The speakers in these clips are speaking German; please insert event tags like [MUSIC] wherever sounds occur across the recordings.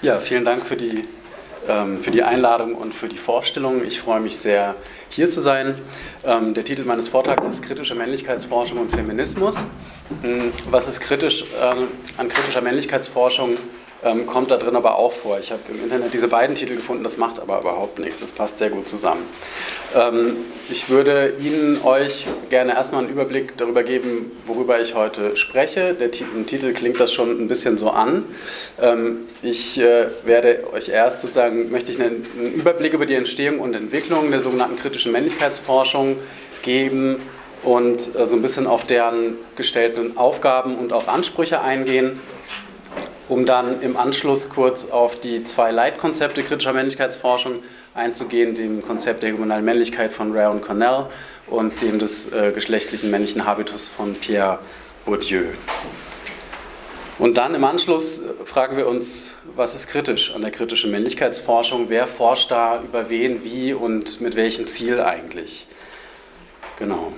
Ja, vielen Dank für die, ähm, für die Einladung und für die Vorstellung. Ich freue mich sehr, hier zu sein. Ähm, der Titel meines Vortrags ist Kritische Männlichkeitsforschung und Feminismus. Ähm, was ist kritisch ähm, an kritischer Männlichkeitsforschung? Ähm, kommt da drin aber auch vor. Ich habe im Internet diese beiden Titel gefunden, das macht aber überhaupt nichts, das passt sehr gut zusammen. Ähm, ich würde Ihnen euch gerne erstmal einen Überblick darüber geben, worüber ich heute spreche. Der Titel, Titel klingt das schon ein bisschen so an. Ähm, ich äh, werde euch erst sozusagen, möchte ich einen, einen Überblick über die Entstehung und Entwicklung der sogenannten kritischen Männlichkeitsforschung geben und äh, so ein bisschen auf deren gestellten Aufgaben und auch Ansprüche eingehen um dann im Anschluss kurz auf die zwei Leitkonzepte kritischer Männlichkeitsforschung einzugehen, dem Konzept der hegemonalen Männlichkeit von Ray und Cornell und dem des äh, geschlechtlichen männlichen Habitus von Pierre Bourdieu. Und dann im Anschluss äh, fragen wir uns, was ist kritisch an der kritischen Männlichkeitsforschung? Wer forscht da über wen, wie und mit welchem Ziel eigentlich? Genau.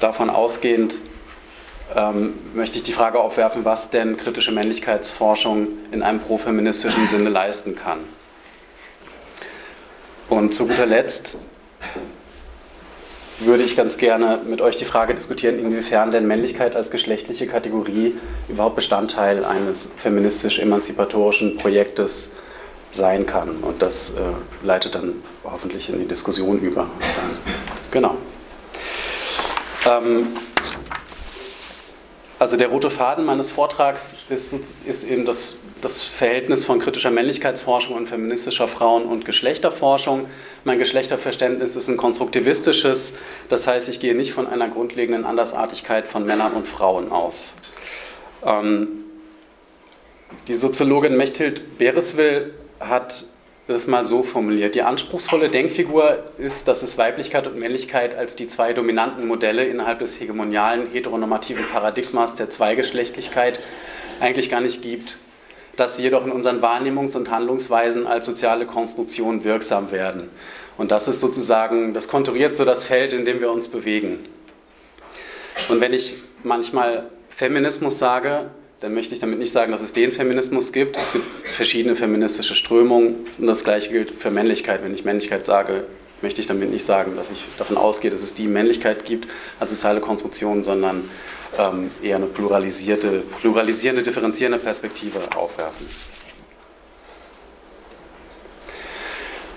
Davon ausgehend ähm, möchte ich die Frage aufwerfen, was denn kritische Männlichkeitsforschung in einem profeministischen Sinne leisten kann. Und zu guter Letzt würde ich ganz gerne mit euch die Frage diskutieren, inwiefern denn Männlichkeit als geschlechtliche Kategorie überhaupt Bestandteil eines feministisch-emanzipatorischen Projektes sein kann. Und das äh, leitet dann hoffentlich in die Diskussion über. Genau. Ähm, also der rote Faden meines Vortrags ist, ist eben das, das, Verhältnis von kritischer Männlichkeitsforschung und feministischer Frauen- und Geschlechterforschung. Mein Geschlechterverständnis ist ein konstruktivistisches, das heißt, ich gehe nicht von einer grundlegenden Andersartigkeit von Männern und Frauen aus. Ähm, die Soziologin Mechthild Bereswil hat das mal so formuliert. Die anspruchsvolle Denkfigur ist, dass es Weiblichkeit und Männlichkeit als die zwei dominanten Modelle innerhalb des hegemonialen heteronormativen Paradigmas der Zweigeschlechtlichkeit eigentlich gar nicht gibt, dass sie jedoch in unseren Wahrnehmungs- und Handlungsweisen als soziale Konstruktion wirksam werden. Und das ist sozusagen, das konturiert so das Feld, in dem wir uns bewegen. Und wenn ich manchmal Feminismus sage, dann möchte ich damit nicht sagen, dass es den Feminismus gibt. Es gibt verschiedene feministische Strömungen und das Gleiche gilt für Männlichkeit. Wenn ich Männlichkeit sage, möchte ich damit nicht sagen, dass ich davon ausgehe, dass es die Männlichkeit gibt als soziale Konstruktion, sondern ähm, eher eine pluralisierte, pluralisierende, differenzierende Perspektive aufwerfen.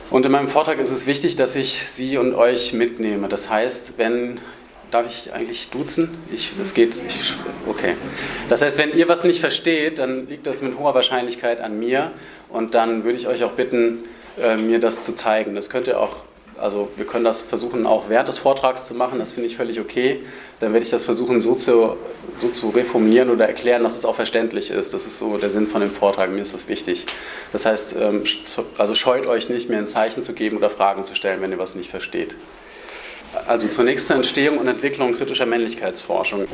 Und in meinem Vortrag ist es wichtig, dass ich Sie und euch mitnehme. Das heißt, wenn Darf ich eigentlich duzen? Ich, das geht. Ich, okay. Das heißt, wenn ihr was nicht versteht, dann liegt das mit hoher Wahrscheinlichkeit an mir und dann würde ich euch auch bitten, äh, mir das zu zeigen. Das könnt ihr auch, also wir können das versuchen auch während des Vortrags zu machen, das finde ich völlig okay. Dann werde ich das versuchen so zu, so zu reformulieren oder erklären, dass es auch verständlich ist. Das ist so der Sinn von dem Vortrag, mir ist das wichtig. Das heißt, ähm, also scheut euch nicht, mir ein Zeichen zu geben oder Fragen zu stellen, wenn ihr was nicht versteht. Also zunächst zur Entstehung und Entwicklung kritischer Männlichkeitsforschung.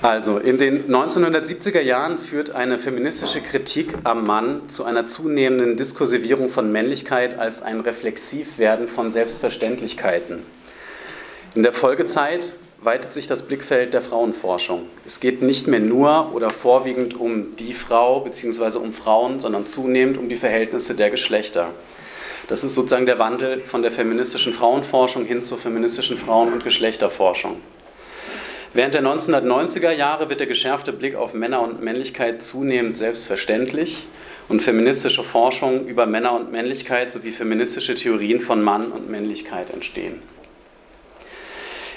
Also in den 1970er Jahren führt eine feministische Kritik am Mann zu einer zunehmenden Diskursivierung von Männlichkeit als ein Reflexivwerden von Selbstverständlichkeiten. In der Folgezeit weitet sich das Blickfeld der Frauenforschung. Es geht nicht mehr nur oder vorwiegend um die Frau bzw. um Frauen, sondern zunehmend um die Verhältnisse der Geschlechter. Das ist sozusagen der Wandel von der feministischen Frauenforschung hin zur feministischen Frauen- und Geschlechterforschung. Während der 1990er Jahre wird der geschärfte Blick auf Männer und Männlichkeit zunehmend selbstverständlich und feministische Forschung über Männer und Männlichkeit sowie feministische Theorien von Mann und Männlichkeit entstehen.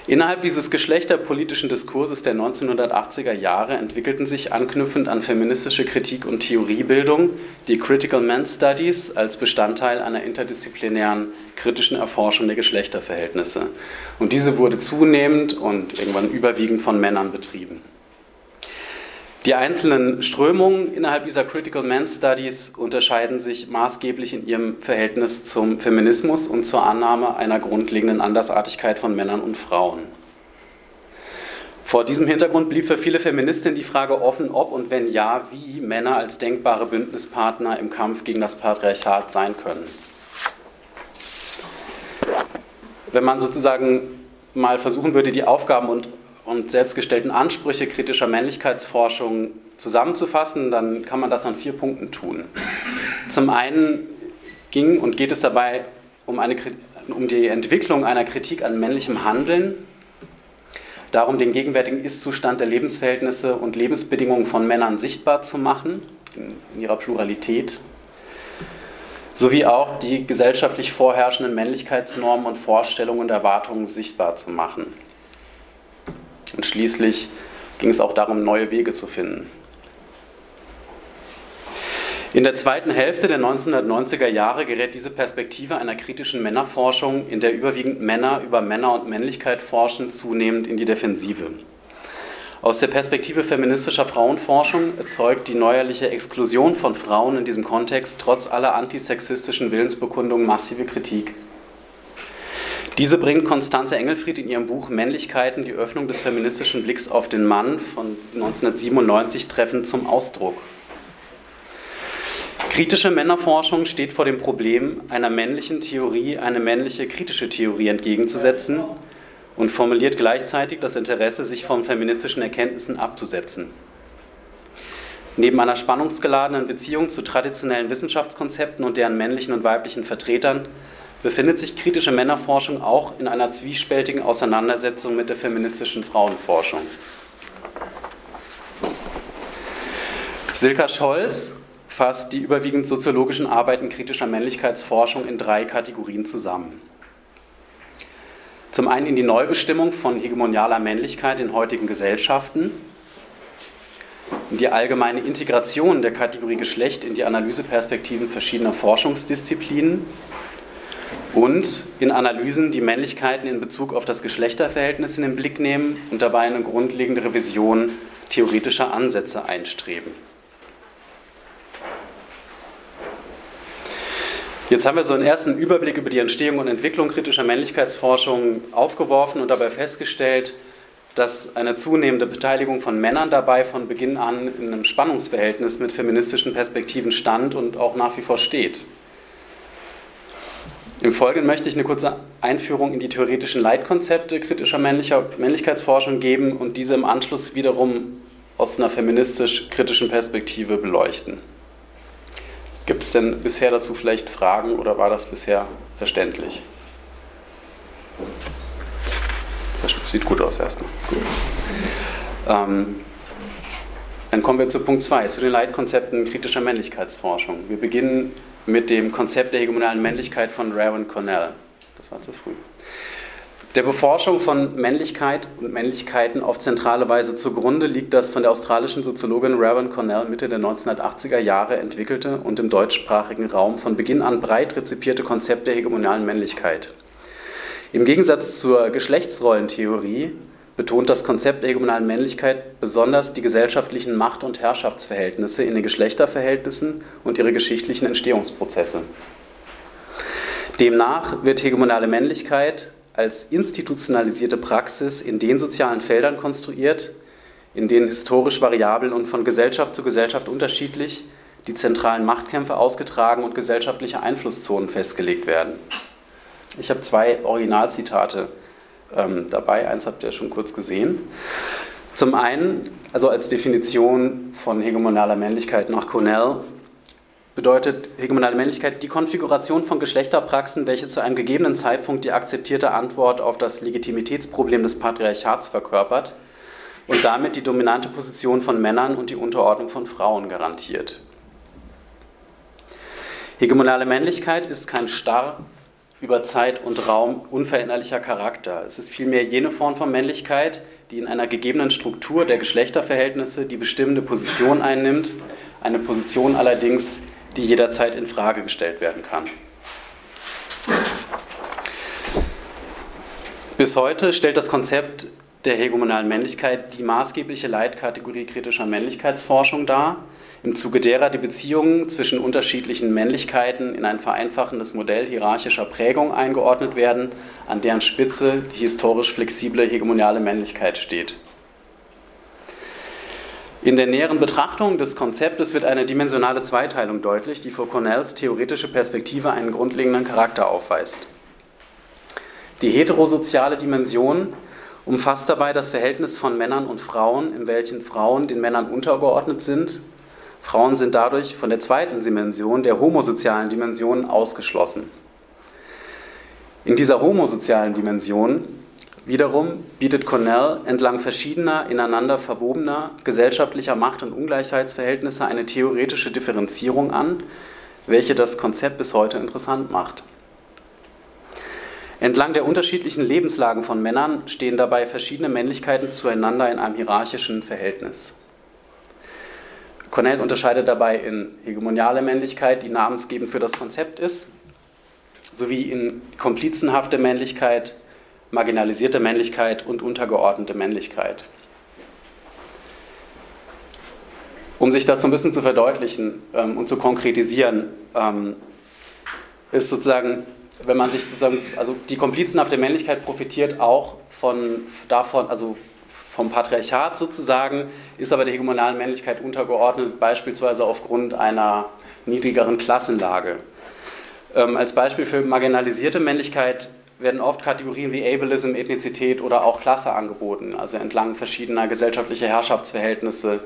Innerhalb dieses geschlechterpolitischen Diskurses der 1980er Jahre entwickelten sich anknüpfend an feministische Kritik und Theoriebildung die Critical Men Studies als Bestandteil einer interdisziplinären kritischen Erforschung der Geschlechterverhältnisse. Und diese wurde zunehmend und irgendwann überwiegend von Männern betrieben. Die einzelnen Strömungen innerhalb dieser Critical Man Studies unterscheiden sich maßgeblich in ihrem Verhältnis zum Feminismus und zur Annahme einer grundlegenden Andersartigkeit von Männern und Frauen. Vor diesem Hintergrund blieb für viele Feministinnen die Frage offen, ob und wenn ja, wie Männer als denkbare Bündnispartner im Kampf gegen das Patriarchat sein können. Wenn man sozusagen mal versuchen würde, die Aufgaben und und selbstgestellten Ansprüche kritischer Männlichkeitsforschung zusammenzufassen, dann kann man das an vier Punkten tun. Zum einen ging und geht es dabei um, eine, um die Entwicklung einer Kritik an männlichem Handeln, darum, den gegenwärtigen Ist-Zustand der Lebensverhältnisse und Lebensbedingungen von Männern sichtbar zu machen, in ihrer Pluralität, sowie auch die gesellschaftlich vorherrschenden Männlichkeitsnormen und Vorstellungen und Erwartungen sichtbar zu machen. Und schließlich ging es auch darum, neue Wege zu finden. In der zweiten Hälfte der 1990er Jahre gerät diese Perspektive einer kritischen Männerforschung, in der überwiegend Männer über Männer und Männlichkeit forschen, zunehmend in die Defensive. Aus der Perspektive feministischer Frauenforschung erzeugt die neuerliche Exklusion von Frauen in diesem Kontext trotz aller antisexistischen Willensbekundungen massive Kritik. Diese bringt Konstanze Engelfried in ihrem Buch Männlichkeiten die Öffnung des feministischen Blicks auf den Mann von 1997 treffend zum Ausdruck. Kritische Männerforschung steht vor dem Problem, einer männlichen Theorie eine männliche kritische Theorie entgegenzusetzen und formuliert gleichzeitig das Interesse, sich von feministischen Erkenntnissen abzusetzen. Neben einer spannungsgeladenen Beziehung zu traditionellen Wissenschaftskonzepten und deren männlichen und weiblichen Vertretern befindet sich kritische Männerforschung auch in einer zwiespältigen Auseinandersetzung mit der feministischen Frauenforschung. Silka Scholz fasst die überwiegend soziologischen Arbeiten kritischer Männlichkeitsforschung in drei Kategorien zusammen. Zum einen in die Neubestimmung von hegemonialer Männlichkeit in heutigen Gesellschaften, in die allgemeine Integration der Kategorie Geschlecht in die Analyseperspektiven verschiedener Forschungsdisziplinen und in Analysen, die Männlichkeiten in Bezug auf das Geschlechterverhältnis in den Blick nehmen und dabei eine grundlegende Revision theoretischer Ansätze einstreben. Jetzt haben wir so einen ersten Überblick über die Entstehung und Entwicklung kritischer Männlichkeitsforschung aufgeworfen und dabei festgestellt, dass eine zunehmende Beteiligung von Männern dabei von Beginn an in einem Spannungsverhältnis mit feministischen Perspektiven stand und auch nach wie vor steht. Im Folgenden möchte ich eine kurze Einführung in die theoretischen Leitkonzepte kritischer Männlichkeitsforschung geben und diese im Anschluss wiederum aus einer feministisch-kritischen Perspektive beleuchten. Gibt es denn bisher dazu vielleicht Fragen oder war das bisher verständlich? Das sieht gut aus erstmal. Gut. Ähm, dann kommen wir zu Punkt 2, zu den Leitkonzepten kritischer Männlichkeitsforschung. Wir beginnen mit dem Konzept der hegemonialen Männlichkeit von Raven Cornell. Das war zu früh der Beforschung von Männlichkeit und Männlichkeiten auf zentrale Weise zugrunde liegt das von der australischen Soziologin Raven Cornell Mitte der 1980er Jahre entwickelte und im deutschsprachigen Raum von Beginn an breit rezipierte Konzept der hegemonialen Männlichkeit. Im Gegensatz zur Geschlechtsrollentheorie betont das Konzept der hegemonalen Männlichkeit besonders die gesellschaftlichen Macht- und Herrschaftsverhältnisse in den Geschlechterverhältnissen und ihre geschichtlichen Entstehungsprozesse. Demnach wird hegemonale Männlichkeit als institutionalisierte Praxis in den sozialen Feldern konstruiert, in denen historisch variabel und von Gesellschaft zu Gesellschaft unterschiedlich die zentralen Machtkämpfe ausgetragen und gesellschaftliche Einflusszonen festgelegt werden. Ich habe zwei Originalzitate ähm, dabei, eins habt ihr schon kurz gesehen. Zum einen, also als Definition von hegemonaler Männlichkeit nach Cornell, bedeutet hegemonale Männlichkeit die Konfiguration von Geschlechterpraxen, welche zu einem gegebenen Zeitpunkt die akzeptierte Antwort auf das Legitimitätsproblem des Patriarchats verkörpert und damit die dominante Position von Männern und die Unterordnung von Frauen garantiert. Hegemonale Männlichkeit ist kein starr über Zeit und Raum unveränderlicher Charakter. Es ist vielmehr jene Form von Männlichkeit, die in einer gegebenen Struktur der Geschlechterverhältnisse die bestimmende Position einnimmt, eine Position allerdings, die jederzeit in Frage gestellt werden kann. Bis heute stellt das Konzept der hegemonalen Männlichkeit die maßgebliche Leitkategorie kritischer Männlichkeitsforschung dar, im Zuge derer die Beziehungen zwischen unterschiedlichen Männlichkeiten in ein vereinfachendes Modell hierarchischer Prägung eingeordnet werden, an deren Spitze die historisch flexible hegemoniale Männlichkeit steht. In der näheren Betrachtung des Konzeptes wird eine dimensionale Zweiteilung deutlich, die für Cornells theoretische Perspektive einen grundlegenden Charakter aufweist. Die heterosoziale Dimension umfasst dabei das Verhältnis von Männern und Frauen, in welchen Frauen den Männern untergeordnet sind. Frauen sind dadurch von der zweiten Dimension, der homosozialen Dimension, ausgeschlossen. In dieser homosozialen Dimension wiederum bietet Cornell entlang verschiedener, ineinander verwobener gesellschaftlicher Macht- und Ungleichheitsverhältnisse eine theoretische Differenzierung an, welche das Konzept bis heute interessant macht. Entlang der unterschiedlichen Lebenslagen von Männern stehen dabei verschiedene Männlichkeiten zueinander in einem hierarchischen Verhältnis. Cornell unterscheidet dabei in hegemoniale Männlichkeit, die namensgebend für das Konzept ist, sowie in komplizenhafte Männlichkeit, marginalisierte Männlichkeit und untergeordnete Männlichkeit. Um sich das so ein bisschen zu verdeutlichen ähm, und zu konkretisieren, ähm, ist sozusagen, wenn man sich sozusagen, also die komplizenhafte Männlichkeit profitiert auch von davon, also vom Patriarchat sozusagen, ist aber der hegemonalen Männlichkeit untergeordnet, beispielsweise aufgrund einer niedrigeren Klassenlage. Ähm, als Beispiel für marginalisierte Männlichkeit werden oft Kategorien wie Ableism, Ethnizität oder auch Klasse angeboten, also entlang verschiedener gesellschaftlicher Herrschaftsverhältnisse,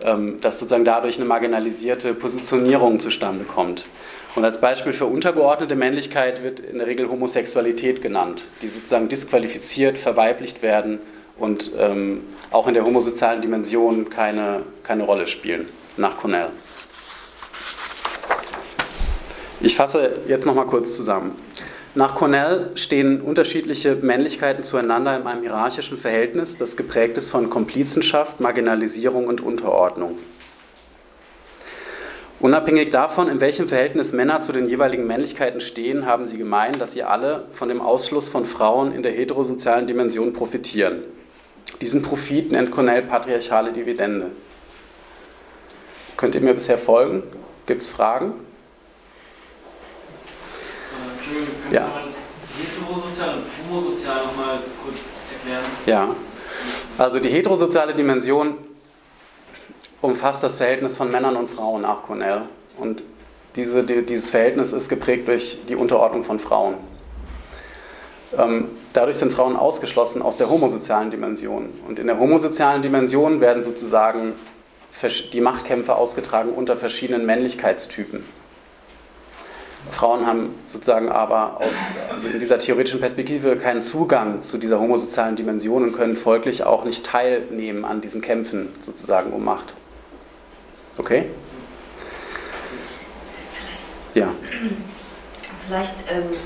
ähm, dass sozusagen dadurch eine marginalisierte Positionierung zustande kommt. Und als Beispiel für untergeordnete Männlichkeit wird in der Regel Homosexualität genannt, die sozusagen disqualifiziert, verweiblicht werden und ähm, auch in der homosozialen Dimension keine, keine Rolle spielen, nach Cornell. Ich fasse jetzt nochmal kurz zusammen. Nach Cornell stehen unterschiedliche Männlichkeiten zueinander in einem hierarchischen Verhältnis, das geprägt ist von Komplizenschaft, Marginalisierung und Unterordnung. Unabhängig davon, in welchem Verhältnis Männer zu den jeweiligen Männlichkeiten stehen, haben sie gemein, dass sie alle von dem Ausschluss von Frauen in der heterosozialen Dimension profitieren. Diesen Profit nennt Cornell patriarchale Dividende. Könnt ihr mir bisher folgen? Gibt es Fragen? Entschuldigung, kannst Ja. du mal das heterosozial und homosozial nochmal kurz erklären? Ja, also die heterosoziale Dimension umfasst das Verhältnis von Männern und Frauen nach Cornell. Und diese, die, dieses Verhältnis ist geprägt durch die Unterordnung von Frauen. Ähm, dadurch sind Frauen ausgeschlossen aus der homosozialen Dimension. Und in der homosozialen Dimension werden sozusagen die Machtkämpfe ausgetragen unter verschiedenen Männlichkeitstypen. Frauen haben sozusagen aber aus, also in dieser theoretischen Perspektive keinen Zugang zu dieser homosozialen Dimension und können folglich auch nicht teilnehmen an diesen Kämpfen sozusagen um Macht. Okay? Ja. Vielleicht ähm,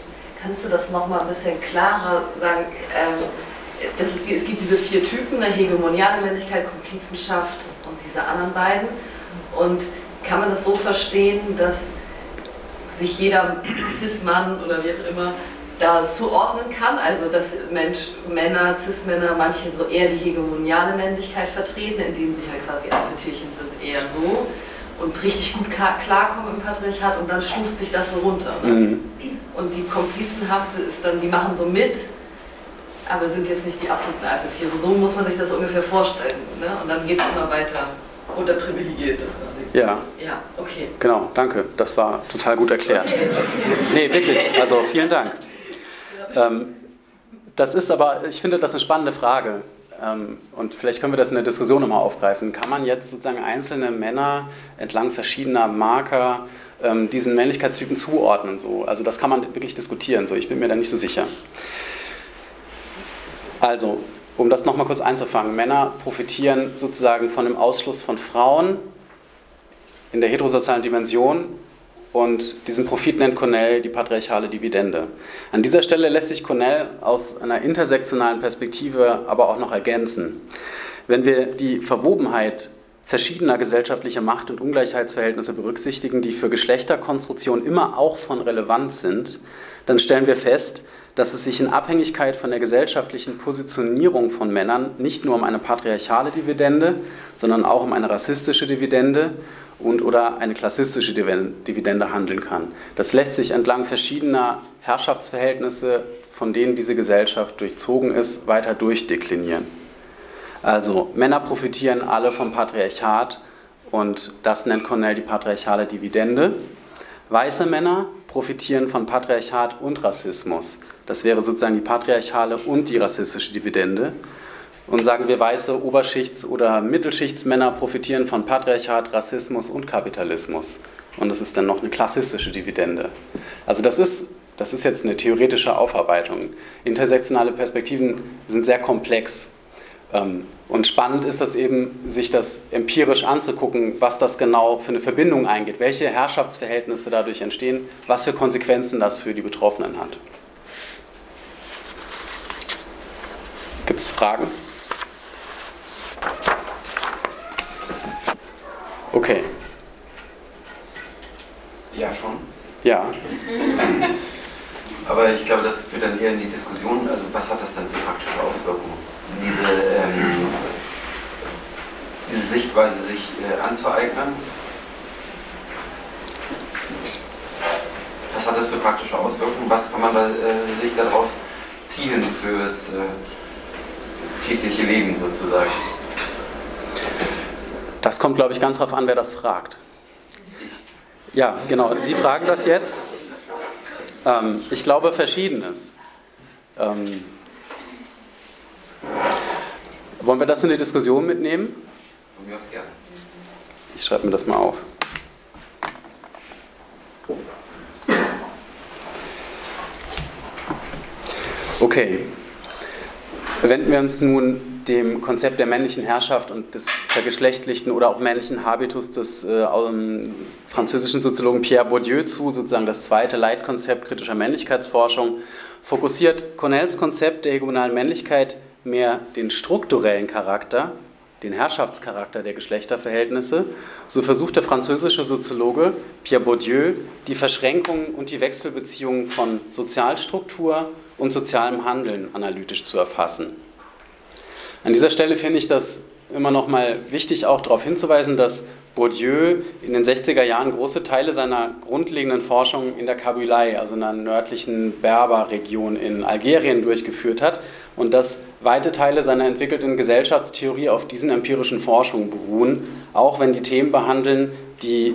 kannst du das nochmal ein bisschen klarer sagen. Ähm, das ist es gibt diese vier Typen, eine hegemoniale Männlichkeit, Komplizenschaft und diese anderen beiden. Und kann man das so verstehen, dass sich jeder Cis-Mann oder wie auch immer da zuordnen kann? Also dass Mensch, Männer, Cis-Männer, manche so eher die hegemoniale Männlichkeit vertreten, indem sie halt quasi Alpha-Tierchen sind, eher so und richtig gut klarkommen im Patriarchat und dann stuft sich das so runter. Ne? Mhm. Und die Komplizenhafte ist dann, die machen so mit, aber sind jetzt nicht die absoluten Alpha-Tiere. So muss man sich das ungefähr vorstellen. Ne? Und dann geht es immer weiter. Oder privilegierte quasi. Ja, Ja, okay. genau, danke. Das war total gut erklärt. Okay, okay. Nee, wirklich. Also vielen Dank. Ähm, das ist aber, ich finde das eine spannende Frage. Ähm, und vielleicht können wir das in der Diskussion nochmal aufgreifen. Kann man jetzt sozusagen einzelne Männer entlang verschiedener Marker ähm, diesen Männlichkeitstypen zuordnen? So? Also das kann man wirklich diskutieren. So. Ich bin mir da nicht so sicher. Also, um das nochmal kurz einzufangen. Männer profitieren sozusagen von dem Ausschluss von Frauen in der heterosozialen Dimension und diesen Profit nennt Cornell die patriarchale Dividende. An dieser Stelle lässt sich Cornell aus einer intersektionalen Perspektive aber auch noch ergänzen. Wenn wir die Verwobenheit verschiedener gesellschaftlicher Macht- und Ungleichheitsverhältnisse berücksichtigen, die für Geschlechterkonstruktion immer auch von Relevanz sind, dann stellen wir fest, dass es sich in Abhängigkeit von der gesellschaftlichen Positionierung von Männern nicht nur um eine patriarchale Dividende, sondern auch um eine rassistische Dividende und oder eine klassistische Dividende handeln kann. Das lässt sich entlang verschiedener Herrschaftsverhältnisse, von denen diese Gesellschaft durchzogen ist, weiter durchdeklinieren. Also Männer profitieren alle vom Patriarchat und das nennt Cornell die patriarchale Dividende. Weiße Männer profitieren von Patriarchat und Rassismus. Das wäre sozusagen die patriarchale und die rassistische Dividende. Und sagen wir, weiße Oberschichts- oder Mittelschichtsmänner profitieren von Patriarchat, Rassismus und Kapitalismus. Und das ist dann noch eine klassistische Dividende. Also das ist, das ist jetzt eine theoretische Aufarbeitung. Intersektionale Perspektiven sind sehr komplex. Ähm, und spannend ist es eben, sich das empirisch anzugucken, was das genau für eine Verbindung eingeht, welche Herrschaftsverhältnisse dadurch entstehen, was für Konsequenzen das für die Betroffenen hat. Gibt es Fragen? Okay. Ja, schon. Ja. [LAUGHS] Aber ich glaube, das führt dann eher in die Diskussion, also was hat das dann für praktische Auswirkungen? Diese, ähm, diese Sichtweise sich äh, anzueignen. Was hat das für praktische Auswirkungen? Was kann man da, äh, sich daraus ziehen fürs äh, tägliche Leben sozusagen? Das kommt, glaube ich, ganz darauf an, wer das fragt. Ja, genau. Sie fragen das jetzt. Ähm, ich glaube Verschiedenes. Ähm, wollen wir das in die Diskussion mitnehmen? Von mir aus gerne. Ich schreibe mir das mal auf. Okay. Wenden wir uns nun dem Konzept der männlichen Herrschaft und des vergeschlechtlichten oder auch männlichen Habitus des äh, ähm, französischen Soziologen Pierre Bourdieu zu, sozusagen das zweite Leitkonzept kritischer Männlichkeitsforschung, fokussiert Cornells Konzept der hegemonalen Männlichkeit mehr den strukturellen Charakter, den Herrschaftscharakter der Geschlechterverhältnisse, so versucht der französische Soziologe Pierre Bourdieu die Verschränkungen und die Wechselbeziehungen von Sozialstruktur und sozialem Handeln analytisch zu erfassen. An dieser Stelle finde ich das immer noch mal wichtig, auch darauf hinzuweisen, dass Bourdieu in den 60er Jahren große Teile seiner grundlegenden Forschung in der Kabylei, also in einer nördlichen Berberregion in Algerien, durchgeführt hat und dass weite Teile seiner entwickelten Gesellschaftstheorie auf diesen empirischen Forschungen beruhen, auch wenn die Themen behandeln, die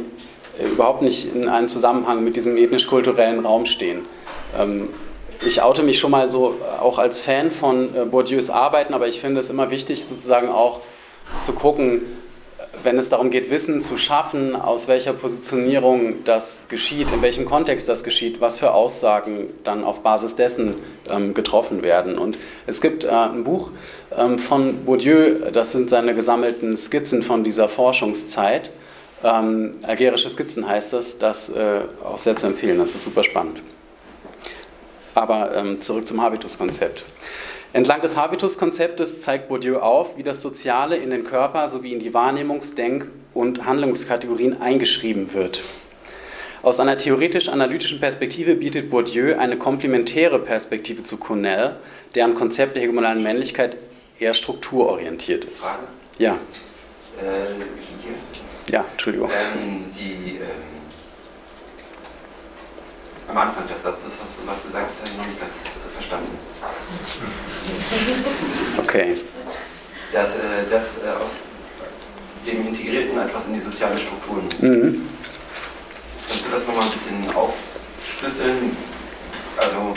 äh, überhaupt nicht in einem Zusammenhang mit diesem ethnisch-kulturellen Raum stehen. Ich oute mich schon mal so auch als Fan von äh, Bourdieus Arbeiten, aber ich finde es immer wichtig, sozusagen auch zu gucken, wenn es darum geht, Wissen zu schaffen, aus welcher Positionierung das geschieht, in welchem Kontext das geschieht, was für Aussagen dann auf Basis dessen ähm, getroffen werden. Und es gibt äh, ein Buch ähm, von Bourdieu, das sind seine gesammelten Skizzen von dieser Forschungszeit. Ähm, algerische Skizzen heißt das, das äh, auch sehr zu empfehlen, das ist super spannend. Aber ähm, zurück zum Habituskonzept. Entlang des Habituskonzeptes zeigt Bourdieu auf, wie das Soziale in den Körper sowie in die Wahrnehmungs-, Denk- und Handlungskategorien eingeschrieben wird. Aus einer theoretisch-analytischen Perspektive bietet Bourdieu eine komplementäre Perspektive zu Cornell, deren Konzept der hegemonalen Männlichkeit eher strukturorientiert ist. Frage? Ja. Äh. Ja, Entschuldigung. Ähm, die, ähm, am Anfang des Satzes hast du was gesagt, das habe ich noch nicht ganz verstanden. Okay. Dass, äh, dass äh, aus dem Integrierten etwas in die soziale Strukturen. Mhm. Kannst du das nochmal ein bisschen aufschlüsseln? Also,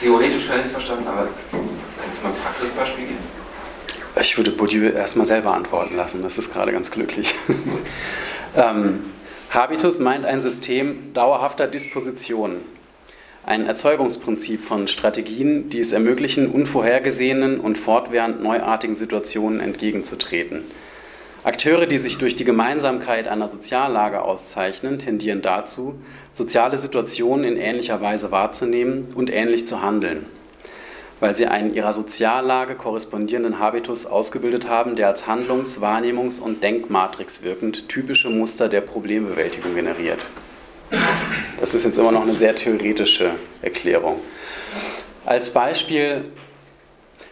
theoretisch kann ich es verstanden, aber kannst du mal ein Praxisbeispiel geben? Ich würde Bourdieu erstmal selber antworten lassen, das ist gerade ganz glücklich. [LAUGHS] ähm, Habitus meint ein System dauerhafter Dispositionen, ein Erzeugungsprinzip von Strategien, die es ermöglichen, unvorhergesehenen und fortwährend neuartigen Situationen entgegenzutreten. Akteure, die sich durch die Gemeinsamkeit einer Soziallage auszeichnen, tendieren dazu, soziale Situationen in ähnlicher Weise wahrzunehmen und ähnlich zu handeln weil sie einen ihrer Soziallage korrespondierenden Habitus ausgebildet haben, der als Handlungs-, Wahrnehmungs- und Denkmatrix wirkend typische Muster der Problembewältigung generiert. Das ist jetzt immer noch eine sehr theoretische Erklärung. Als Beispiel,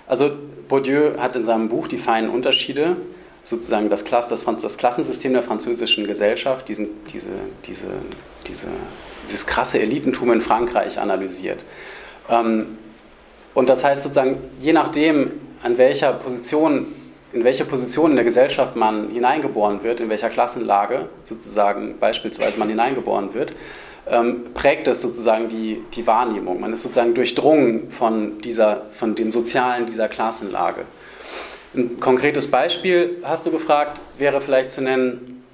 also Bourdieu hat in seinem Buch Die feinen Unterschiede sozusagen das, Klass, das, das Klassensystem der französischen Gesellschaft, diesen, diese, diese, diese, dieses krasse Elitentum in Frankreich analysiert. Ähm, und das heißt sozusagen, je nachdem, an welcher Position in welche Position in der Gesellschaft man hineingeboren wird, in welcher Klassenlage sozusagen beispielsweise man hineingeboren wird, ähm, prägt es sozusagen die, die Wahrnehmung. Man ist sozusagen durchdrungen von, dieser, von dem Sozialen dieser Klassenlage. Ein konkretes Beispiel, hast du gefragt, wäre vielleicht zu nennen,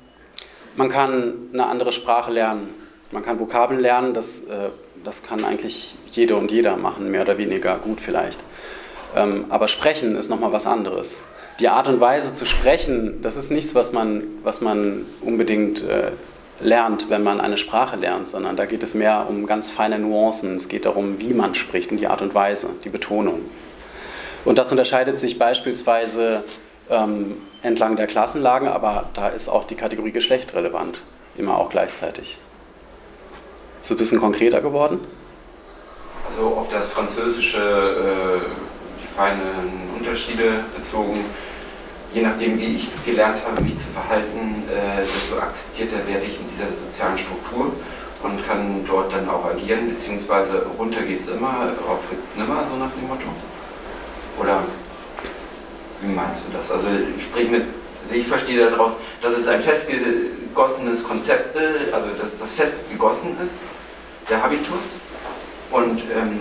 man kann eine andere Sprache lernen, man kann Vokabeln lernen, das, äh, das kann eigentlich jede und jeder machen, mehr oder weniger gut vielleicht. Ähm, aber sprechen ist nochmal was anderes. Die Art und Weise zu sprechen, das ist nichts, was man, was man unbedingt äh, lernt, wenn man eine Sprache lernt, sondern da geht es mehr um ganz feine Nuancen. Es geht darum, wie man spricht und die Art und Weise, die Betonung. Und das unterscheidet sich beispielsweise ähm, entlang der Klassenlagen, aber da ist auch die Kategorie Geschlecht relevant, immer auch gleichzeitig. Ist ein bisschen konkreter geworden? Also auf das Französische, äh, die feinen Unterschiede bezogen, je nachdem, wie ich gelernt habe, mich zu verhalten, äh, desto akzeptierter werde ich in dieser sozialen Struktur und kann dort dann auch agieren, beziehungsweise runter geht es immer, rauf geht es nimmer, so nach dem Motto. Oder wie meinst du das? Also sprich mit, also ich verstehe daraus, dass es ein festgegossenes Konzept ist, also dass das fest gegossen ist, der Habitus. Und ähm,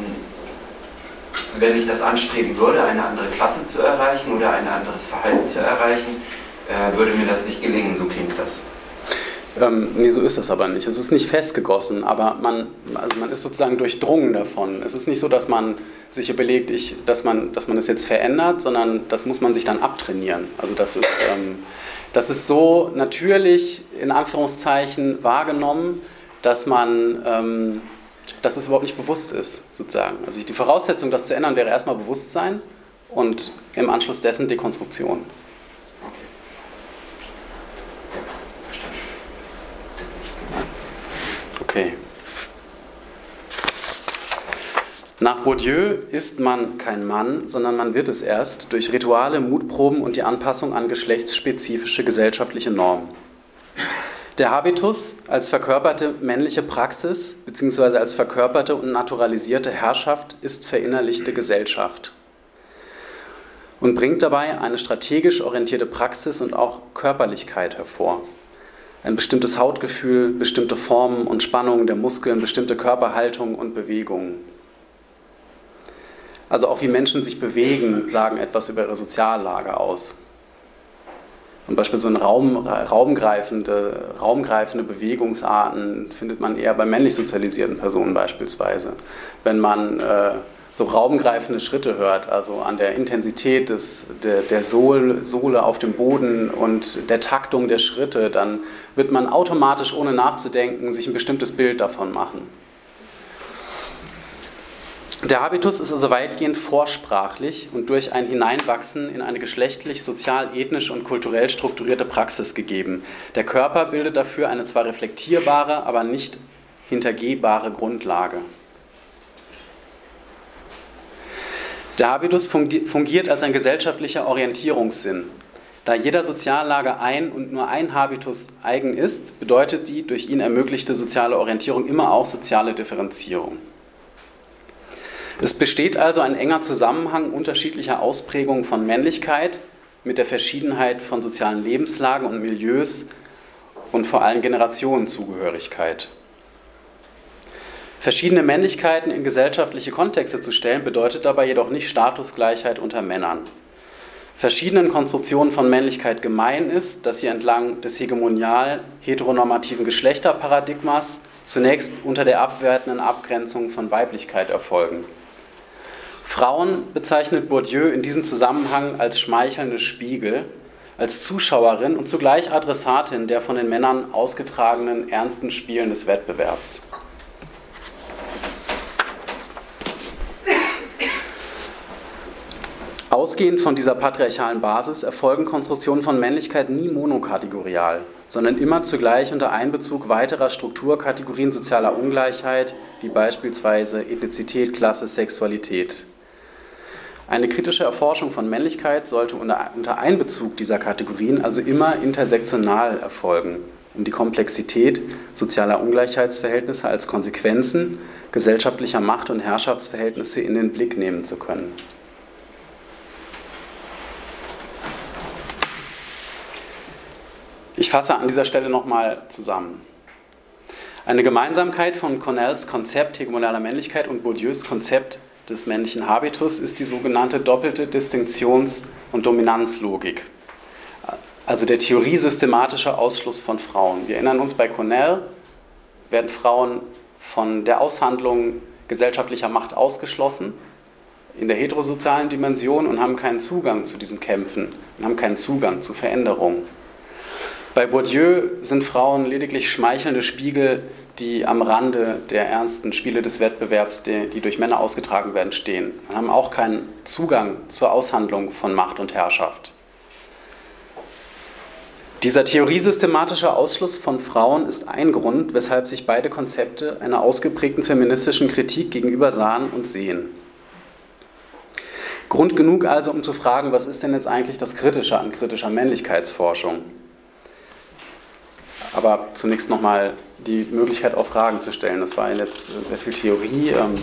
wenn ich das anstreben würde, eine andere Klasse zu erreichen oder ein anderes Verhalten zu erreichen, äh, würde mir das nicht gelingen, so klingt das. Ähm, nee, so ist das aber nicht. Es ist nicht festgegossen, aber man, also man ist sozusagen durchdrungen davon. Es ist nicht so, dass man sich überlegt, ich, dass, man, dass man es jetzt verändert, sondern das muss man sich dann abtrainieren. Also das ist, ähm, das ist so natürlich in Anführungszeichen wahrgenommen, dass man ähm, dass es überhaupt nicht bewusst ist, sozusagen. Also die Voraussetzung, das zu ändern, wäre erstmal Bewusstsein und im Anschluss dessen Dekonstruktion. Okay. Nach Bourdieu ist man kein Mann, sondern man wird es erst durch Rituale, Mutproben und die Anpassung an geschlechtsspezifische gesellschaftliche Normen. Der Habitus als verkörperte männliche Praxis bzw. als verkörperte und naturalisierte Herrschaft ist verinnerlichte Gesellschaft und bringt dabei eine strategisch orientierte Praxis und auch Körperlichkeit hervor. Ein bestimmtes Hautgefühl, bestimmte Formen und Spannungen der Muskeln, bestimmte Körperhaltung und Bewegungen. Also auch wie Menschen sich bewegen, sagen etwas über ihre Soziallage aus. Und beispielsweise so Raum, raumgreifende, raumgreifende Bewegungsarten findet man eher bei männlich sozialisierten Personen beispielsweise. Wenn man äh, so raumgreifende Schritte hört, also an der Intensität des, der, der Sohle, Sohle auf dem Boden und der Taktung der Schritte, dann wird man automatisch, ohne nachzudenken, sich ein bestimmtes Bild davon machen. Der Habitus ist also weitgehend vorsprachlich und durch ein Hineinwachsen in eine geschlechtlich, sozial, ethnisch und kulturell strukturierte Praxis gegeben. Der Körper bildet dafür eine zwar reflektierbare, aber nicht hintergehbare Grundlage. Der Habitus fungiert als ein gesellschaftlicher Orientierungssinn. Da jeder Soziallage ein und nur ein Habitus eigen ist, bedeutet die durch ihn ermöglichte soziale Orientierung immer auch soziale Differenzierung. Es besteht also ein enger Zusammenhang unterschiedlicher Ausprägungen von Männlichkeit mit der Verschiedenheit von sozialen Lebenslagen und Milieus und vor allem Generationenzugehörigkeit. Verschiedene Männlichkeiten in gesellschaftliche Kontexte zu stellen, bedeutet dabei jedoch nicht Statusgleichheit unter Männern. Verschiedenen Konstruktionen von Männlichkeit gemein ist, dass sie entlang des hegemonial heteronormativen Geschlechterparadigmas zunächst unter der abwertenden Abgrenzung von Weiblichkeit erfolgen. Frauen bezeichnet Bourdieu in diesem Zusammenhang als schmeichelnde Spiegel, als Zuschauerin und zugleich Adressatin der von den Männern ausgetragenen ernsten Spielen des Wettbewerbs. Ausgehend von dieser patriarchalen Basis erfolgen Konstruktionen von Männlichkeit nie monokategorial, sondern immer zugleich unter Einbezug weiterer Strukturkategorien sozialer Ungleichheit, wie beispielsweise Ethnizität, Klasse, Sexualität. Eine kritische Erforschung von Männlichkeit sollte unter Einbezug dieser Kategorien also immer intersektional erfolgen, um die Komplexität sozialer Ungleichheitsverhältnisse als Konsequenzen gesellschaftlicher Macht- und Herrschaftsverhältnisse in den Blick nehmen zu können. Fasse an dieser Stelle nochmal zusammen. Eine Gemeinsamkeit von Cornells Konzept hegemonaler Männlichkeit und Bourdieus Konzept des männlichen Habitus ist die sogenannte doppelte Distinktions- und Dominanzlogik, also der theoriesystematische Ausschluss von Frauen. Wir erinnern uns, bei Cornell werden Frauen von der Aushandlung gesellschaftlicher Macht ausgeschlossen in der heterosozialen Dimension und haben keinen Zugang zu diesen Kämpfen und haben keinen Zugang zu Veränderungen. Bei Bourdieu sind Frauen lediglich schmeichelnde Spiegel, die am Rande der ernsten Spiele des Wettbewerbs, die, die durch Männer ausgetragen werden, stehen. Und haben auch keinen Zugang zur Aushandlung von Macht und Herrschaft. Dieser theoriesystematische Ausschluss von Frauen ist ein Grund, weshalb sich beide Konzepte einer ausgeprägten feministischen Kritik gegenüber sahen und sehen. Grund genug also, um zu fragen, was ist denn jetzt eigentlich das Kritische an kritischer Männlichkeitsforschung? Aber zunächst nochmal die Möglichkeit, auch Fragen zu stellen. Das war jetzt sehr viel Theorie. Ähm.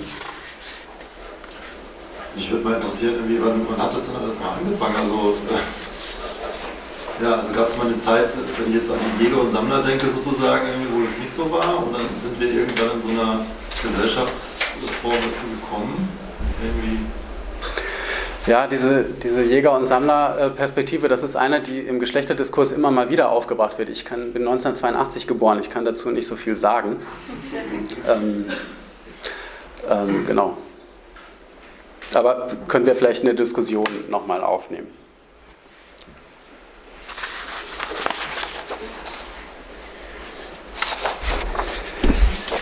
Mich würde mal interessieren, wie, wann, wann hat das denn alles mal angefangen? Also, äh, ja, also gab es mal eine Zeit, wenn ich jetzt an die Jäger und Sammler denke, sozusagen, wo das nicht so war, und dann sind wir irgendwann in so einer Gesellschaftsform dazu gekommen. Irgendwie ja, diese, diese Jäger- und Sammlerperspektive, das ist eine, die im Geschlechterdiskurs immer mal wieder aufgebracht wird. Ich kann, bin 1982 geboren, ich kann dazu nicht so viel sagen. Ähm, ähm, genau. Aber können wir vielleicht eine Diskussion nochmal aufnehmen?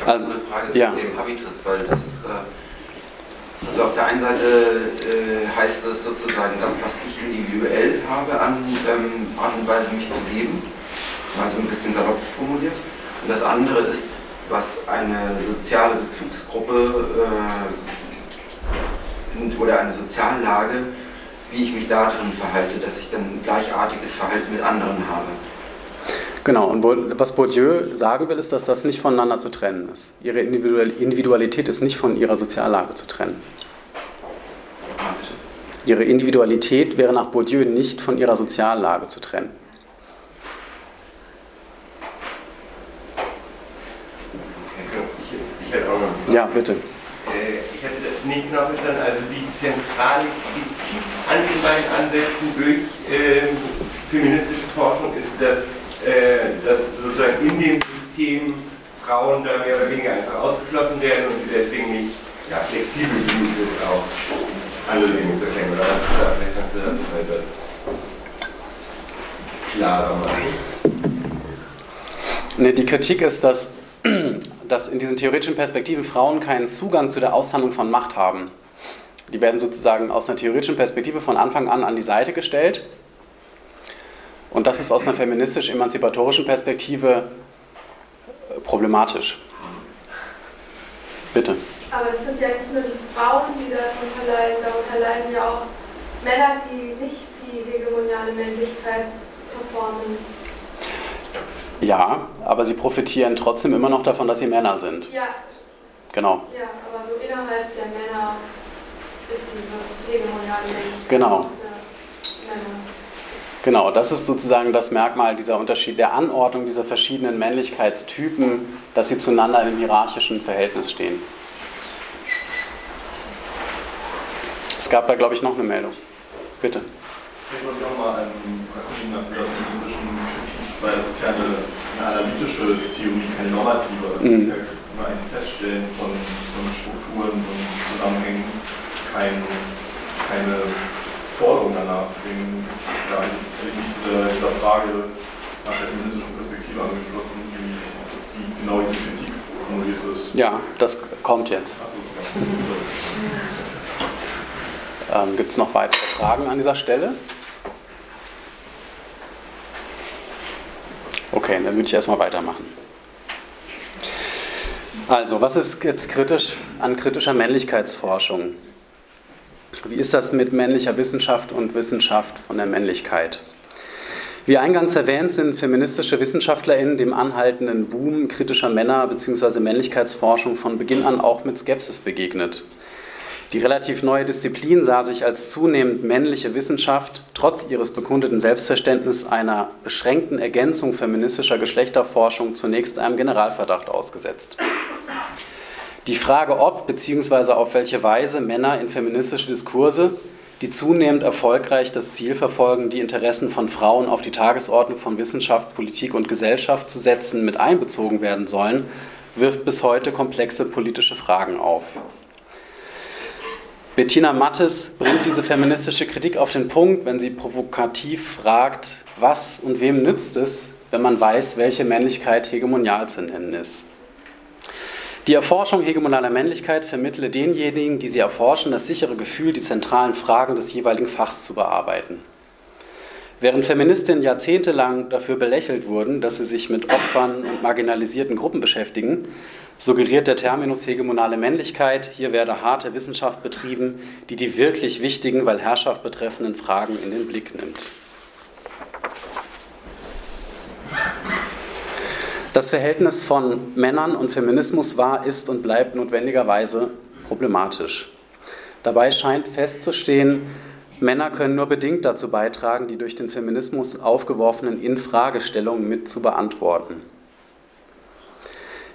Also, eine Frage ja. zu dem Habitus, weil das. Äh also auf der einen Seite äh, heißt das sozusagen das, was ich individuell habe, an ähm, Art und Weise mich zu geben, mal so ein bisschen salopp formuliert. Und das andere ist, was eine soziale Bezugsgruppe äh, oder eine Soziallage, wie ich mich darin verhalte, dass ich dann gleichartiges Verhalten mit anderen habe. Genau, und was Bourdieu sagen will, ist, dass das nicht voneinander zu trennen ist. Ihre Individualität ist nicht von ihrer Soziallage zu trennen. Ihre Individualität wäre nach Bourdieu nicht von ihrer Soziallage zu trennen. Ja, bitte. Äh, ich hätte nicht genau verstanden, also die zentrale Kritik an den beiden Ansätzen durch äh, feministische Forschung ist, dass, äh, dass sozusagen in dem System Frauen da mehr oder weniger einfach ausgeschlossen werden und sie deswegen nicht ja, flexibel genug sind auch andere Dinge zu erkennen. Oder vielleicht kannst du das noch klarer machen. Ne, die Kritik ist, dass, [CLEARS THROAT] dass in diesen theoretischen Perspektiven Frauen keinen Zugang zu der Aushandlung von Macht haben. Die werden sozusagen aus einer theoretischen Perspektive von Anfang an an die Seite gestellt. Und das ist aus einer feministisch-emanzipatorischen Perspektive äh, problematisch. Bitte. Aber es sind ja nicht nur die Frauen, die darunter leiden, darunter leiden ja auch Männer, die nicht die hegemoniale Männlichkeit performen. Ja, aber sie profitieren trotzdem immer noch davon, dass sie Männer sind. Ja. Genau. Ja, aber so innerhalb der Männer ist diese hegemoniale Männlichkeit. Genau. Genau, das ist sozusagen das Merkmal dieser Unterschied, der Anordnung dieser verschiedenen Männlichkeitstypen, dass sie zueinander in einem hierarchischen Verhältnis stehen. Es gab da, glaube ich, noch eine Meldung. Bitte. Ich wollte nochmal erkundigen nach dieser feministischen Kritik, weil es ist ja eine, eine analytische Theorie, keine normative. Es mhm. ist ja immer ein Feststellen von, von Strukturen und Zusammenhängen, kein, keine Forderung danach. Deswegen ja, hätte ich mich dieser, dieser Frage nach der feministischen Perspektive angeschlossen, wie, wie genau diese Kritik formuliert ist. Ja, das kommt jetzt. Ähm, Gibt es noch weitere Fragen an dieser Stelle? Okay, dann würde ich erstmal weitermachen. Also, was ist jetzt kritisch an kritischer Männlichkeitsforschung? Wie ist das mit männlicher Wissenschaft und Wissenschaft von der Männlichkeit? Wie eingangs erwähnt, sind feministische WissenschaftlerInnen dem anhaltenden Boom kritischer Männer bzw. Männlichkeitsforschung von Beginn an auch mit Skepsis begegnet. Die relativ neue Disziplin sah sich als zunehmend männliche Wissenschaft trotz ihres bekundeten Selbstverständnisses einer beschränkten Ergänzung feministischer Geschlechterforschung zunächst einem Generalverdacht ausgesetzt. Die Frage, ob bzw. auf welche Weise Männer in feministische Diskurse, die zunehmend erfolgreich das Ziel verfolgen, die Interessen von Frauen auf die Tagesordnung von Wissenschaft, Politik und Gesellschaft zu setzen, mit einbezogen werden sollen, wirft bis heute komplexe politische Fragen auf. Bettina Mattes bringt diese feministische Kritik auf den Punkt, wenn sie provokativ fragt, was und wem nützt es, wenn man weiß, welche Männlichkeit hegemonial zu nennen ist. Die Erforschung hegemonaler Männlichkeit vermittle denjenigen, die sie erforschen, das sichere Gefühl, die zentralen Fragen des jeweiligen Fachs zu bearbeiten. Während Feministinnen jahrzehntelang dafür belächelt wurden, dass sie sich mit Opfern und marginalisierten Gruppen beschäftigen, suggeriert der Terminus hegemonale Männlichkeit, hier werde harte Wissenschaft betrieben, die die wirklich wichtigen, weil Herrschaft betreffenden Fragen in den Blick nimmt. Das Verhältnis von Männern und Feminismus war, ist und bleibt notwendigerweise problematisch. Dabei scheint festzustehen, Männer können nur bedingt dazu beitragen, die durch den Feminismus aufgeworfenen Infragestellungen mit zu beantworten.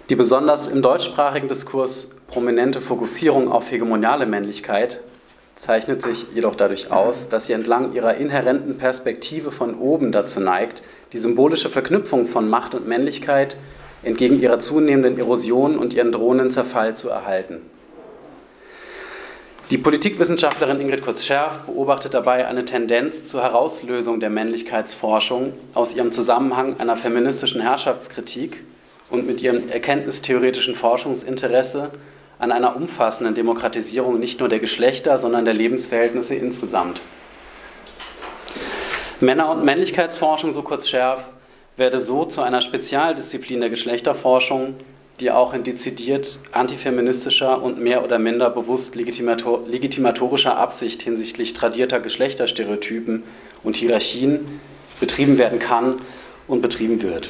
Die besonders im deutschsprachigen Diskurs prominente Fokussierung auf hegemoniale Männlichkeit zeichnet sich jedoch dadurch aus, dass sie entlang ihrer inhärenten Perspektive von oben dazu neigt, die symbolische Verknüpfung von Macht und Männlichkeit entgegen ihrer zunehmenden Erosion und ihren drohenden Zerfall zu erhalten. Die Politikwissenschaftlerin Ingrid Kurz-Scherf beobachtet dabei eine Tendenz zur Herauslösung der Männlichkeitsforschung aus ihrem Zusammenhang einer feministischen Herrschaftskritik und mit ihrem erkenntnistheoretischen Forschungsinteresse an einer umfassenden Demokratisierung nicht nur der Geschlechter, sondern der Lebensverhältnisse insgesamt. Männer- und Männlichkeitsforschung, so kurz schärf, werde so zu einer Spezialdisziplin der Geschlechterforschung, die auch in dezidiert antifeministischer und mehr oder minder bewusst legitimator legitimatorischer Absicht hinsichtlich tradierter Geschlechterstereotypen und Hierarchien betrieben werden kann und betrieben wird.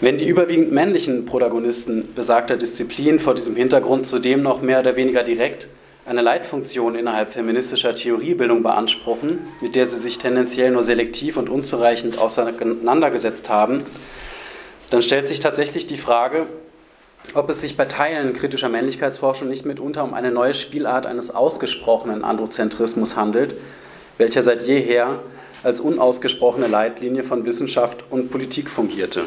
Wenn die überwiegend männlichen Protagonisten besagter Disziplin vor diesem Hintergrund zudem noch mehr oder weniger direkt eine Leitfunktion innerhalb feministischer Theoriebildung beanspruchen, mit der sie sich tendenziell nur selektiv und unzureichend auseinandergesetzt haben, dann stellt sich tatsächlich die Frage, ob es sich bei Teilen kritischer Männlichkeitsforschung nicht mitunter um eine neue Spielart eines ausgesprochenen Androzentrismus handelt, welcher seit jeher als unausgesprochene Leitlinie von Wissenschaft und Politik fungierte.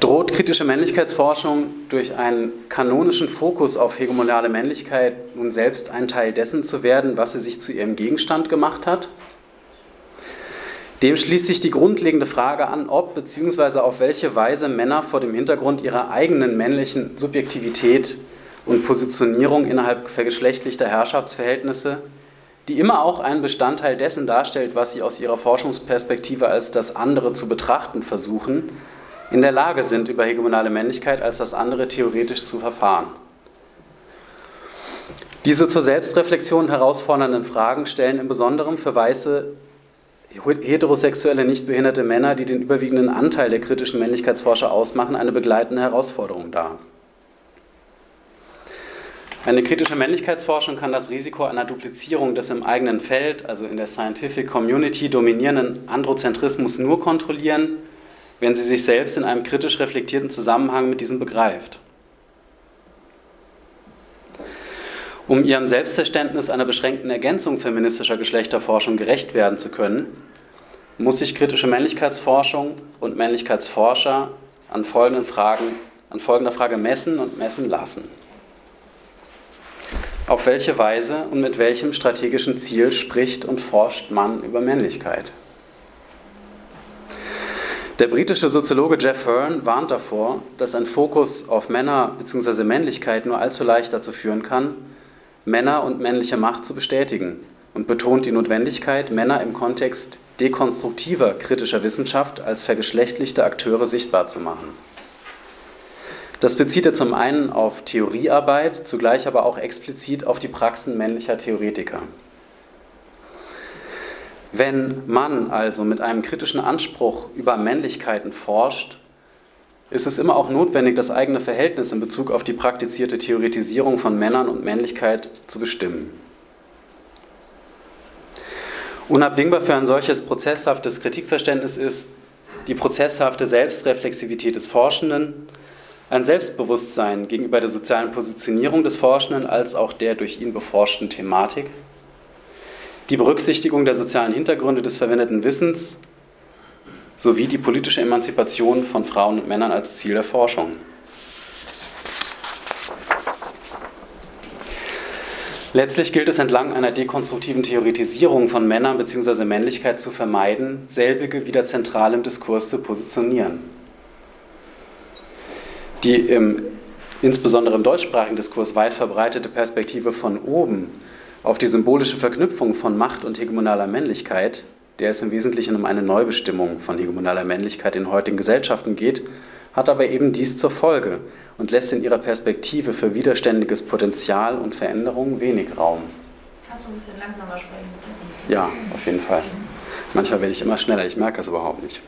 Droht kritische Männlichkeitsforschung durch einen kanonischen Fokus auf hegemonale Männlichkeit nun selbst ein Teil dessen zu werden, was sie sich zu ihrem Gegenstand gemacht hat? Dem schließt sich die grundlegende Frage an, ob bzw. auf welche Weise Männer vor dem Hintergrund ihrer eigenen männlichen Subjektivität und Positionierung innerhalb vergeschlechtlichter Herrschaftsverhältnisse, die immer auch einen Bestandteil dessen darstellt, was sie aus ihrer Forschungsperspektive als das andere zu betrachten versuchen, in der Lage sind, über hegemonale Männlichkeit als das andere theoretisch zu verfahren. Diese zur Selbstreflexion herausfordernden Fragen stellen im Besonderen für weiße heterosexuelle, nicht behinderte Männer, die den überwiegenden Anteil der kritischen Männlichkeitsforscher ausmachen, eine begleitende Herausforderung dar. Eine kritische Männlichkeitsforschung kann das Risiko einer Duplizierung des im eigenen Feld, also in der Scientific Community dominierenden Androzentrismus nur kontrollieren, wenn sie sich selbst in einem kritisch reflektierten Zusammenhang mit diesem begreift. Um ihrem Selbstverständnis einer beschränkten Ergänzung feministischer Geschlechterforschung gerecht werden zu können, muss sich kritische Männlichkeitsforschung und Männlichkeitsforscher an, folgenden Fragen, an folgender Frage messen und messen lassen. Auf welche Weise und mit welchem strategischen Ziel spricht und forscht man über Männlichkeit? Der britische Soziologe Jeff Hearn warnt davor, dass ein Fokus auf Männer bzw. Männlichkeit nur allzu leicht dazu führen kann, Männer und männliche Macht zu bestätigen und betont die Notwendigkeit, Männer im Kontext dekonstruktiver kritischer Wissenschaft als vergeschlechtlichte Akteure sichtbar zu machen. Das bezieht er zum einen auf Theoriearbeit, zugleich aber auch explizit auf die Praxen männlicher Theoretiker. Wenn man also mit einem kritischen Anspruch über Männlichkeiten forscht, ist es immer auch notwendig, das eigene Verhältnis in Bezug auf die praktizierte Theoretisierung von Männern und Männlichkeit zu bestimmen. Unabdingbar für ein solches prozesshaftes Kritikverständnis ist die prozesshafte Selbstreflexivität des Forschenden, ein Selbstbewusstsein gegenüber der sozialen Positionierung des Forschenden als auch der durch ihn beforschten Thematik, die Berücksichtigung der sozialen Hintergründe des verwendeten Wissens sowie die politische Emanzipation von Frauen und Männern als Ziel der Forschung. Letztlich gilt es entlang einer dekonstruktiven Theoretisierung von Männern bzw. Männlichkeit zu vermeiden, selbige wieder zentral im Diskurs zu positionieren. Die im, insbesondere im deutschsprachigen Diskurs weit verbreitete Perspektive von oben auf die symbolische Verknüpfung von Macht und hegemonaler Männlichkeit, der es im Wesentlichen um eine Neubestimmung von hegemonaler Männlichkeit in heutigen Gesellschaften geht, hat aber eben dies zur Folge und lässt in ihrer Perspektive für widerständiges Potenzial und Veränderung wenig Raum. Kannst du ein bisschen langsamer sprechen? Bitte? Ja, auf jeden Fall. Manchmal werde ich immer schneller, ich merke es überhaupt nicht.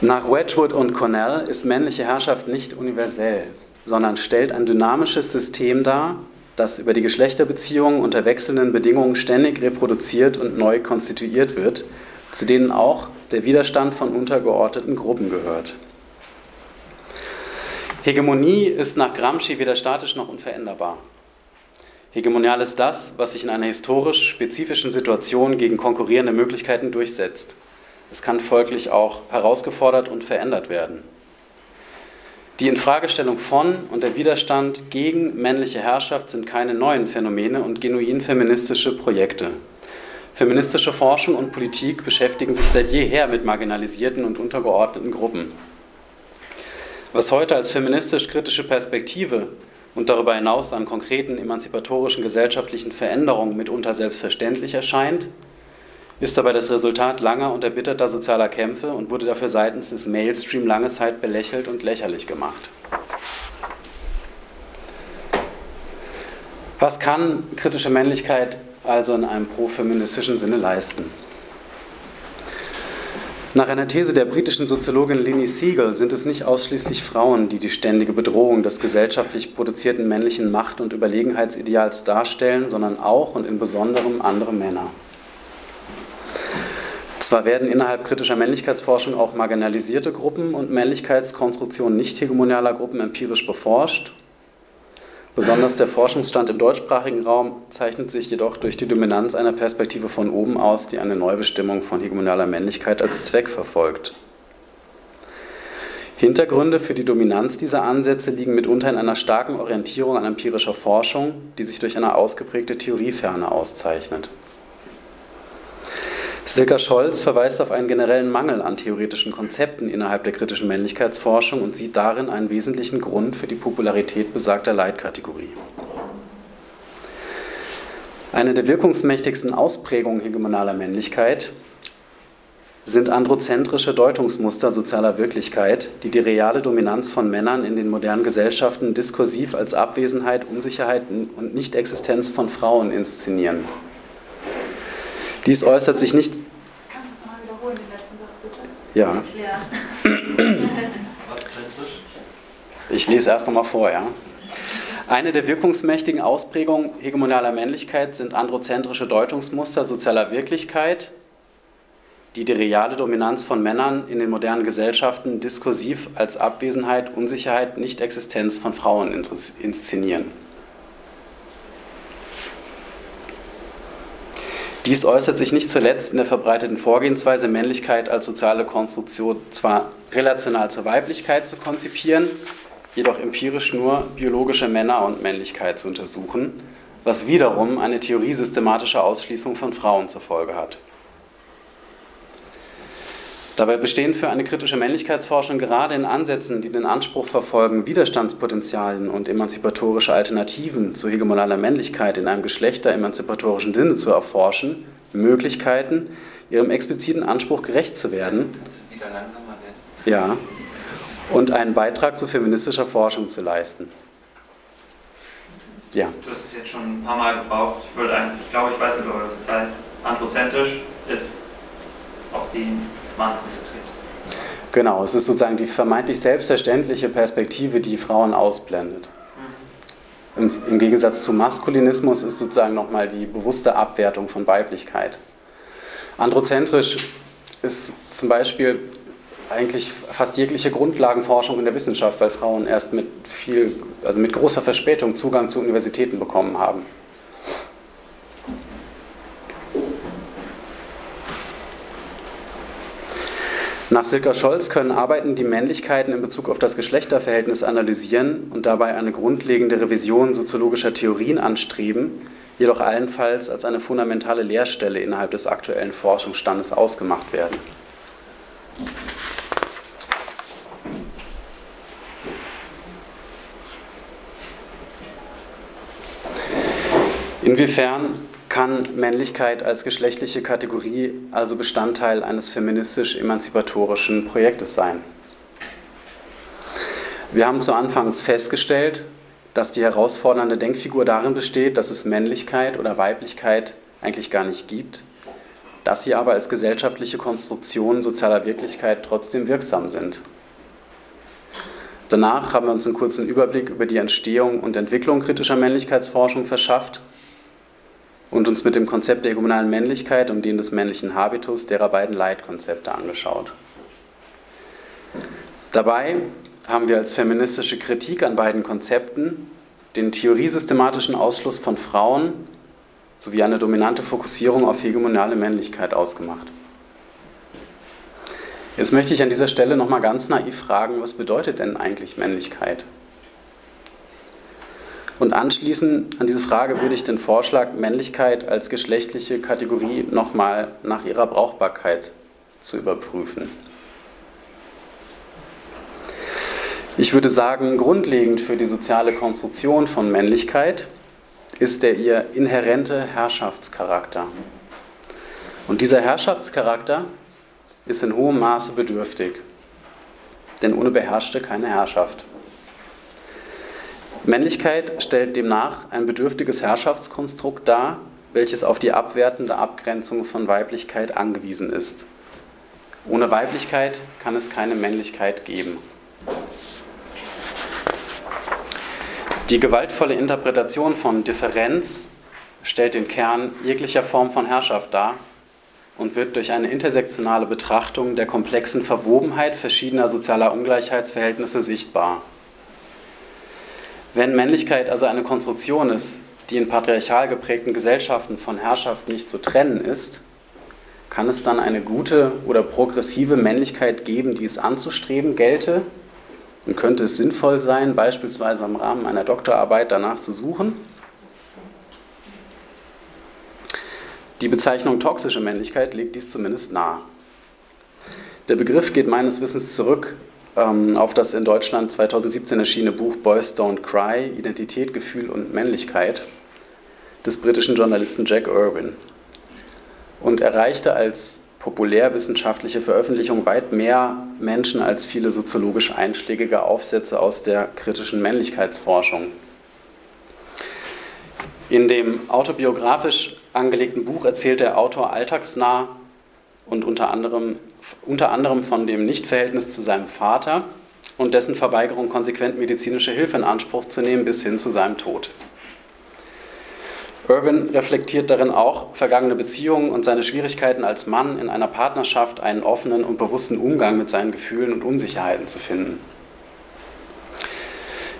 Nach Wedgwood und Cornell ist männliche Herrschaft nicht universell, sondern stellt ein dynamisches System dar, das über die Geschlechterbeziehungen unter wechselnden Bedingungen ständig reproduziert und neu konstituiert wird, zu denen auch der Widerstand von untergeordneten Gruppen gehört. Hegemonie ist nach Gramsci weder statisch noch unveränderbar. Hegemonial ist das, was sich in einer historisch spezifischen Situation gegen konkurrierende Möglichkeiten durchsetzt. Es kann folglich auch herausgefordert und verändert werden. Die Infragestellung von und der Widerstand gegen männliche Herrschaft sind keine neuen Phänomene und genuin feministische Projekte. Feministische Forschung und Politik beschäftigen sich seit jeher mit marginalisierten und untergeordneten Gruppen. Was heute als feministisch-kritische Perspektive und darüber hinaus an konkreten emanzipatorischen gesellschaftlichen Veränderungen mitunter selbstverständlich erscheint, ist dabei das Resultat langer und erbitterter sozialer Kämpfe und wurde dafür seitens des Mainstream lange Zeit belächelt und lächerlich gemacht. Was kann kritische Männlichkeit also in einem profeministischen Sinne leisten. Nach einer These der britischen Soziologin Lini Siegel sind es nicht ausschließlich Frauen, die die ständige Bedrohung des gesellschaftlich produzierten männlichen Macht- und Überlegenheitsideals darstellen, sondern auch und in besonderem andere Männer. Zwar werden innerhalb kritischer Männlichkeitsforschung auch marginalisierte Gruppen und Männlichkeitskonstruktionen nicht hegemonialer Gruppen empirisch beforscht, Besonders der Forschungsstand im deutschsprachigen Raum zeichnet sich jedoch durch die Dominanz einer Perspektive von oben aus, die eine Neubestimmung von hegemonaler Männlichkeit als Zweck verfolgt. Hintergründe für die Dominanz dieser Ansätze liegen mitunter in einer starken Orientierung an empirischer Forschung, die sich durch eine ausgeprägte Theorieferne auszeichnet. Silke Scholz verweist auf einen generellen Mangel an theoretischen Konzepten innerhalb der kritischen Männlichkeitsforschung und sieht darin einen wesentlichen Grund für die Popularität besagter Leitkategorie. Eine der wirkungsmächtigsten Ausprägungen hegemonaler Männlichkeit sind androzentrische Deutungsmuster sozialer Wirklichkeit, die die reale Dominanz von Männern in den modernen Gesellschaften diskursiv als Abwesenheit, Unsicherheit und Nichtexistenz von Frauen inszenieren. Dies äußert sich nicht. Kannst du mal wiederholen den letzten Satz bitte? Ja. Ich lese erst nochmal vor, ja. Eine der wirkungsmächtigen Ausprägungen hegemonialer Männlichkeit sind androzentrische Deutungsmuster sozialer Wirklichkeit, die die reale Dominanz von Männern in den modernen Gesellschaften diskursiv als Abwesenheit, Unsicherheit, Nichtexistenz von Frauen inszenieren. Dies äußert sich nicht zuletzt in der verbreiteten Vorgehensweise, Männlichkeit als soziale Konstruktion zwar relational zur Weiblichkeit zu konzipieren, jedoch empirisch nur biologische Männer und Männlichkeit zu untersuchen, was wiederum eine Theorie systematischer Ausschließung von Frauen zur Folge hat. Dabei bestehen für eine kritische Männlichkeitsforschung gerade in Ansätzen, die den Anspruch verfolgen, Widerstandspotenzialen und emanzipatorische Alternativen zu hegemonaler Männlichkeit in einem geschlechteremanzipatorischen Sinne zu erforschen, Möglichkeiten, ihrem expliziten Anspruch gerecht zu werden. Ja. Und einen Beitrag zu feministischer Forschung zu leisten. Ja. Du hast es jetzt schon ein paar Mal gebraucht. Ich, eigentlich, ich glaube, ich weiß mittlerweile, was das heißt. Anthrozentrisch ist auf die Mann konzentriert. Genau, es ist sozusagen die vermeintlich selbstverständliche Perspektive, die Frauen ausblendet. Im, Im, Gegensatz zu Maskulinismus ist sozusagen nochmal die bewusste Abwertung von Weiblichkeit. Androzentrisch ist zum Beispiel eigentlich fast jegliche Grundlagenforschung in der Wissenschaft, weil Frauen erst mit viel, also mit großer Verspätung Zugang zu Universitäten bekommen haben. Nach Silke Scholz können Arbeiten die Männlichkeiten in Bezug auf das Geschlechterverhältnis analysieren und dabei eine grundlegende Revision soziologischer Theorien anstreben, jedoch allenfalls als eine fundamentale Leerstelle innerhalb des aktuellen Forschungsstandes ausgemacht werden. Inwiefern kann Männlichkeit als geschlechtliche Kategorie also Bestandteil eines feministisch-emanzipatorischen Projektes sein? Wir haben zu Anfangs festgestellt, dass die herausfordernde Denkfigur darin besteht, dass es Männlichkeit oder Weiblichkeit eigentlich gar nicht gibt, dass sie aber als gesellschaftliche Konstruktion sozialer Wirklichkeit trotzdem wirksam sind. Danach haben wir uns einen kurzen Überblick über die Entstehung und Entwicklung kritischer Männlichkeitsforschung verschafft und uns mit dem Konzept der hegemonalen Männlichkeit und dem des männlichen Habitus derer beiden Leitkonzepte angeschaut. Dabei haben wir als feministische Kritik an beiden Konzepten den theoriesystematischen Ausschluss von Frauen sowie eine dominante Fokussierung auf hegemonale Männlichkeit ausgemacht. Jetzt möchte ich an dieser Stelle nochmal ganz naiv fragen, was bedeutet denn eigentlich Männlichkeit? Und anschließend an diese Frage würde ich den Vorschlag, Männlichkeit als geschlechtliche Kategorie nochmal nach ihrer Brauchbarkeit zu überprüfen. Ich würde sagen, grundlegend für die soziale Konstruktion von Männlichkeit ist der ihr inhärente Herrschaftscharakter. Und dieser Herrschaftscharakter ist in hohem Maße bedürftig, denn ohne Beherrschte keine Herrschaft. Männlichkeit stellt demnach ein bedürftiges Herrschaftskonstrukt dar, welches auf die abwertende Abgrenzung von Weiblichkeit angewiesen ist. Ohne Weiblichkeit kann es keine Männlichkeit geben. Die gewaltvolle Interpretation von Differenz stellt den Kern jeglicher Form von Herrschaft dar und wird durch eine intersektionale Betrachtung der komplexen Verwobenheit verschiedener sozialer Ungleichheitsverhältnisse sichtbar. Wenn Männlichkeit also eine Konstruktion ist, die in patriarchal geprägten Gesellschaften von Herrschaft nicht zu trennen ist, kann es dann eine gute oder progressive Männlichkeit geben, die es anzustreben gelte? Und könnte es sinnvoll sein, beispielsweise im Rahmen einer Doktorarbeit danach zu suchen? Die Bezeichnung toxische Männlichkeit legt dies zumindest nahe. Der Begriff geht meines Wissens zurück auf das in Deutschland 2017 erschienene Buch Boys Don't Cry, Identität, Gefühl und Männlichkeit des britischen Journalisten Jack Irwin und erreichte als populärwissenschaftliche Veröffentlichung weit mehr Menschen als viele soziologisch einschlägige Aufsätze aus der kritischen Männlichkeitsforschung. In dem autobiografisch angelegten Buch erzählt der Autor alltagsnah und unter anderem, unter anderem von dem Nichtverhältnis zu seinem Vater und dessen Verweigerung, konsequent medizinische Hilfe in Anspruch zu nehmen, bis hin zu seinem Tod. Irwin reflektiert darin auch vergangene Beziehungen und seine Schwierigkeiten als Mann in einer Partnerschaft einen offenen und bewussten Umgang mit seinen Gefühlen und Unsicherheiten zu finden.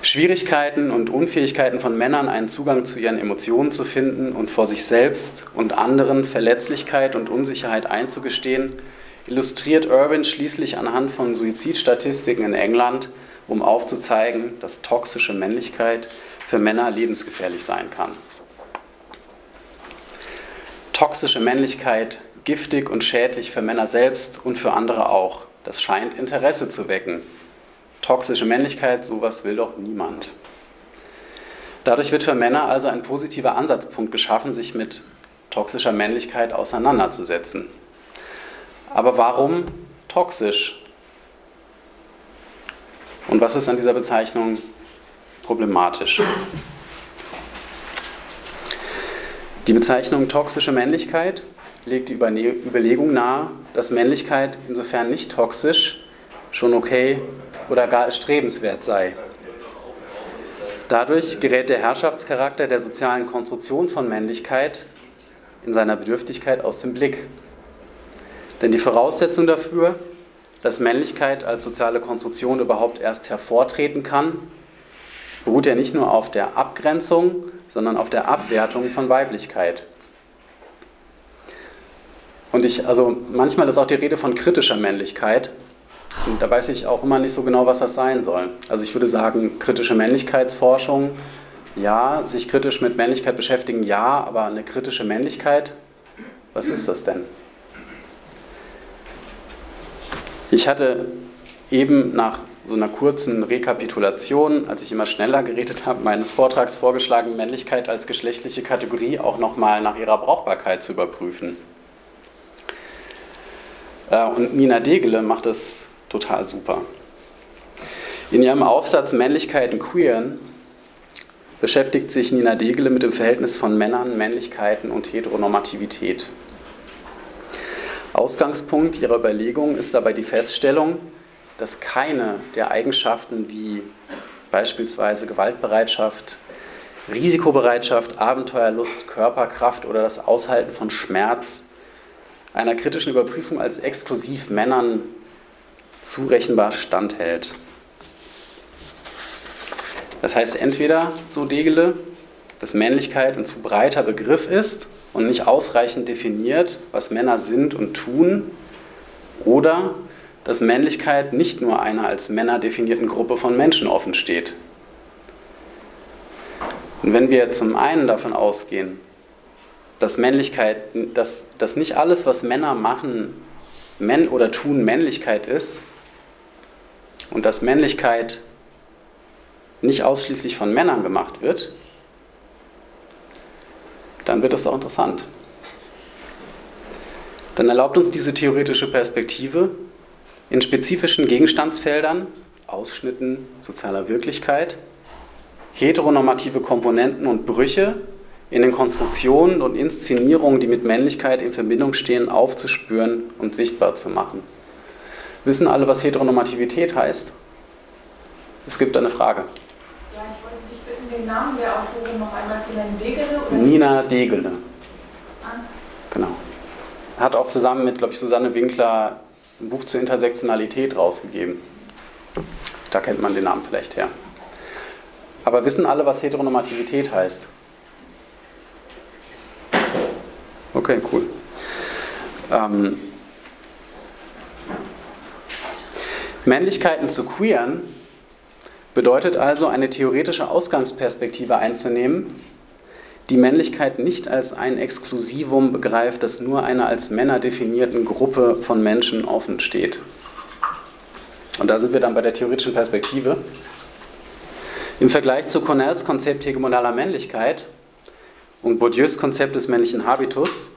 Schwierigkeiten und Unfähigkeiten von Männern, einen Zugang zu ihren Emotionen zu finden und vor sich selbst und anderen Verletzlichkeit und Unsicherheit einzugestehen, illustriert Irwin schließlich anhand von Suizidstatistiken in England, um aufzuzeigen, dass toxische Männlichkeit für Männer lebensgefährlich sein kann. Toxische Männlichkeit giftig und schädlich für Männer selbst und für andere auch. Das scheint Interesse zu wecken toxische Männlichkeit, sowas will doch niemand. Dadurch wird für Männer also ein positiver Ansatzpunkt geschaffen, sich mit toxischer Männlichkeit auseinanderzusetzen. Aber warum toxisch? Und was ist an dieser Bezeichnung problematisch? Die Bezeichnung toxische Männlichkeit legt die Überlegung nahe, dass Männlichkeit insofern nicht toxisch, schon okay oder gar erstrebenswert sei. Dadurch gerät der Herrschaftscharakter der sozialen Konstruktion von Männlichkeit in seiner Bedürftigkeit aus dem Blick. Denn die Voraussetzung dafür, dass Männlichkeit als soziale Konstruktion überhaupt erst hervortreten kann, beruht ja nicht nur auf der Abgrenzung, sondern auf der Abwertung von Weiblichkeit. Und ich, also manchmal ist auch die Rede von kritischer Männlichkeit. Und da weiß ich auch immer nicht so genau, was das sein soll. Also ich würde sagen, kritische Männlichkeitsforschung, ja, sich kritisch mit Männlichkeit beschäftigen, ja, aber eine kritische Männlichkeit, was ist das denn? Ich hatte eben nach so einer kurzen Rekapitulation, als ich immer schneller geredet habe, meines Vortrags vorgeschlagen, Männlichkeit als geschlechtliche Kategorie auch nochmal nach ihrer Brauchbarkeit zu überprüfen. Äh, und Nina Degele macht das total super. In ihrem Aufsatz Männlichkeit in Queeren beschäftigt sich Nina Degele mit dem Verhältnis von Männern, Männlichkeiten und Heteronormativität. Ausgangspunkt ihrer Überlegung ist dabei die Feststellung, dass keine der Eigenschaften wie beispielsweise Gewaltbereitschaft, Risikobereitschaft, Abenteuerlust, Körperkraft oder das Aushalten von Schmerz einer kritischen Überprüfung als exklusiv Männern zurechenbar standhält. Das heißt entweder, so Degele, dass Männlichkeit ein zu breiter Begriff ist und nicht ausreichend definiert, was Männer sind und tun, oder dass Männlichkeit nicht nur einer als Männer definierten Gruppe von Menschen offen steht. Und wenn wir zum einen davon ausgehen, dass Männlichkeit, dass, dass nicht alles, was Männer machen, Männ oder tun, Männlichkeit ist und dass Männlichkeit nicht ausschließlich von Männern gemacht wird, dann wird das auch interessant. Dann erlaubt uns diese theoretische Perspektive in spezifischen Gegenstandsfeldern, Ausschnitten sozialer Wirklichkeit, heteronormative Komponenten und Brüche in den Konstruktionen und Inszenierungen, die mit Männlichkeit in Verbindung stehen, aufzuspüren und sichtbar zu machen. Wissen alle, was Heteronormativität heißt? Es gibt eine Frage. Ja, ich wollte dich bitten, den Namen der Autorin noch einmal zu nennen. Degele? Oder Nina Degele. Ah. Genau. Hat auch zusammen mit, glaube ich, Susanne Winkler ein Buch zur Intersektionalität rausgegeben. Da kennt man den Namen vielleicht her. Aber wissen alle, was Heteronormativität heißt? Okay, cool. Ähm, Männlichkeiten zu queeren bedeutet also eine theoretische Ausgangsperspektive einzunehmen, die Männlichkeit nicht als ein Exklusivum begreift, das nur einer als Männer definierten Gruppe von Menschen offen steht. Und da sind wir dann bei der theoretischen Perspektive. Im Vergleich zu Cornells Konzept hegemonaler Männlichkeit und Bourdieus Konzept des männlichen Habitus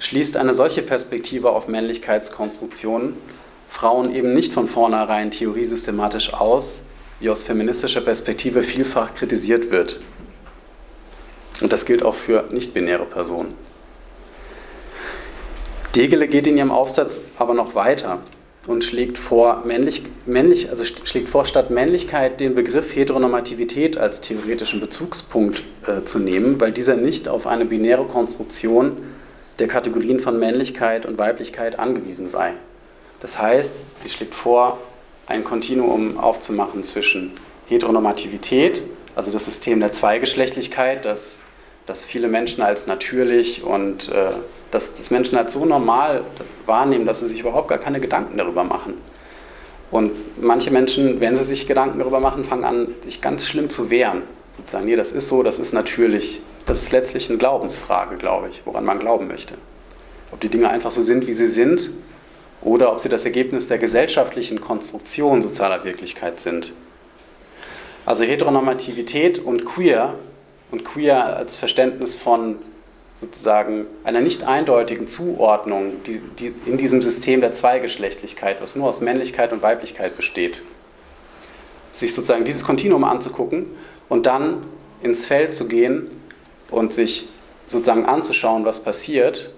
schließt eine solche Perspektive auf Männlichkeitskonstruktionen Frauen eben nicht von vornherein theoriesystematisch aus, wie aus feministischer Perspektive vielfach kritisiert wird. Und das gilt auch für nicht-binäre Personen. Degele geht in ihrem Aufsatz aber noch weiter und schlägt vor, männlich, männlich, also schlägt vor, statt Männlichkeit den Begriff Heteronormativität als theoretischen Bezugspunkt äh, zu nehmen, weil dieser nicht auf eine binäre Konstruktion der Kategorien von Männlichkeit und Weiblichkeit angewiesen sei. Das heißt, sie schlägt vor, ein Kontinuum aufzumachen zwischen Heteronormativität, also das System der Zweigeschlechtlichkeit, das, das viele Menschen als natürlich und äh, dass das Menschen als so normal wahrnehmen, dass sie sich überhaupt gar keine Gedanken darüber machen. Und manche Menschen, wenn sie sich Gedanken darüber machen, fangen an, sich ganz schlimm zu wehren. Und sagen, nee, das ist so, das ist natürlich. Das ist letztlich eine Glaubensfrage, glaube ich, woran man glauben möchte. Ob die Dinge einfach so sind, wie sie sind, oder ob sie das Ergebnis der gesellschaftlichen Konstruktion sozialer Wirklichkeit sind. Also Heteronormativität und Queer und Queer als Verständnis von sozusagen einer nicht eindeutigen Zuordnung die, die in diesem System der Zweigeschlechtlichkeit, was nur aus Männlichkeit und Weiblichkeit besteht. Sich sozusagen dieses Kontinuum anzugucken und dann ins Feld zu gehen und sich sozusagen anzuschauen, was passiert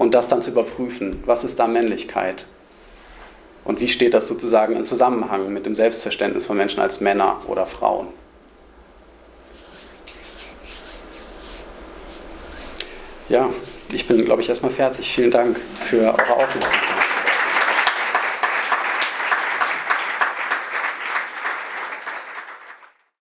und das dann zu überprüfen. Was ist da Männlichkeit? Und wie steht das sozusagen in Zusammenhang mit dem Selbstverständnis von Menschen als Männer oder Frauen? Ja, ich bin, glaube ich, erstmal fertig. Vielen Dank für eure Aufmerksamkeit.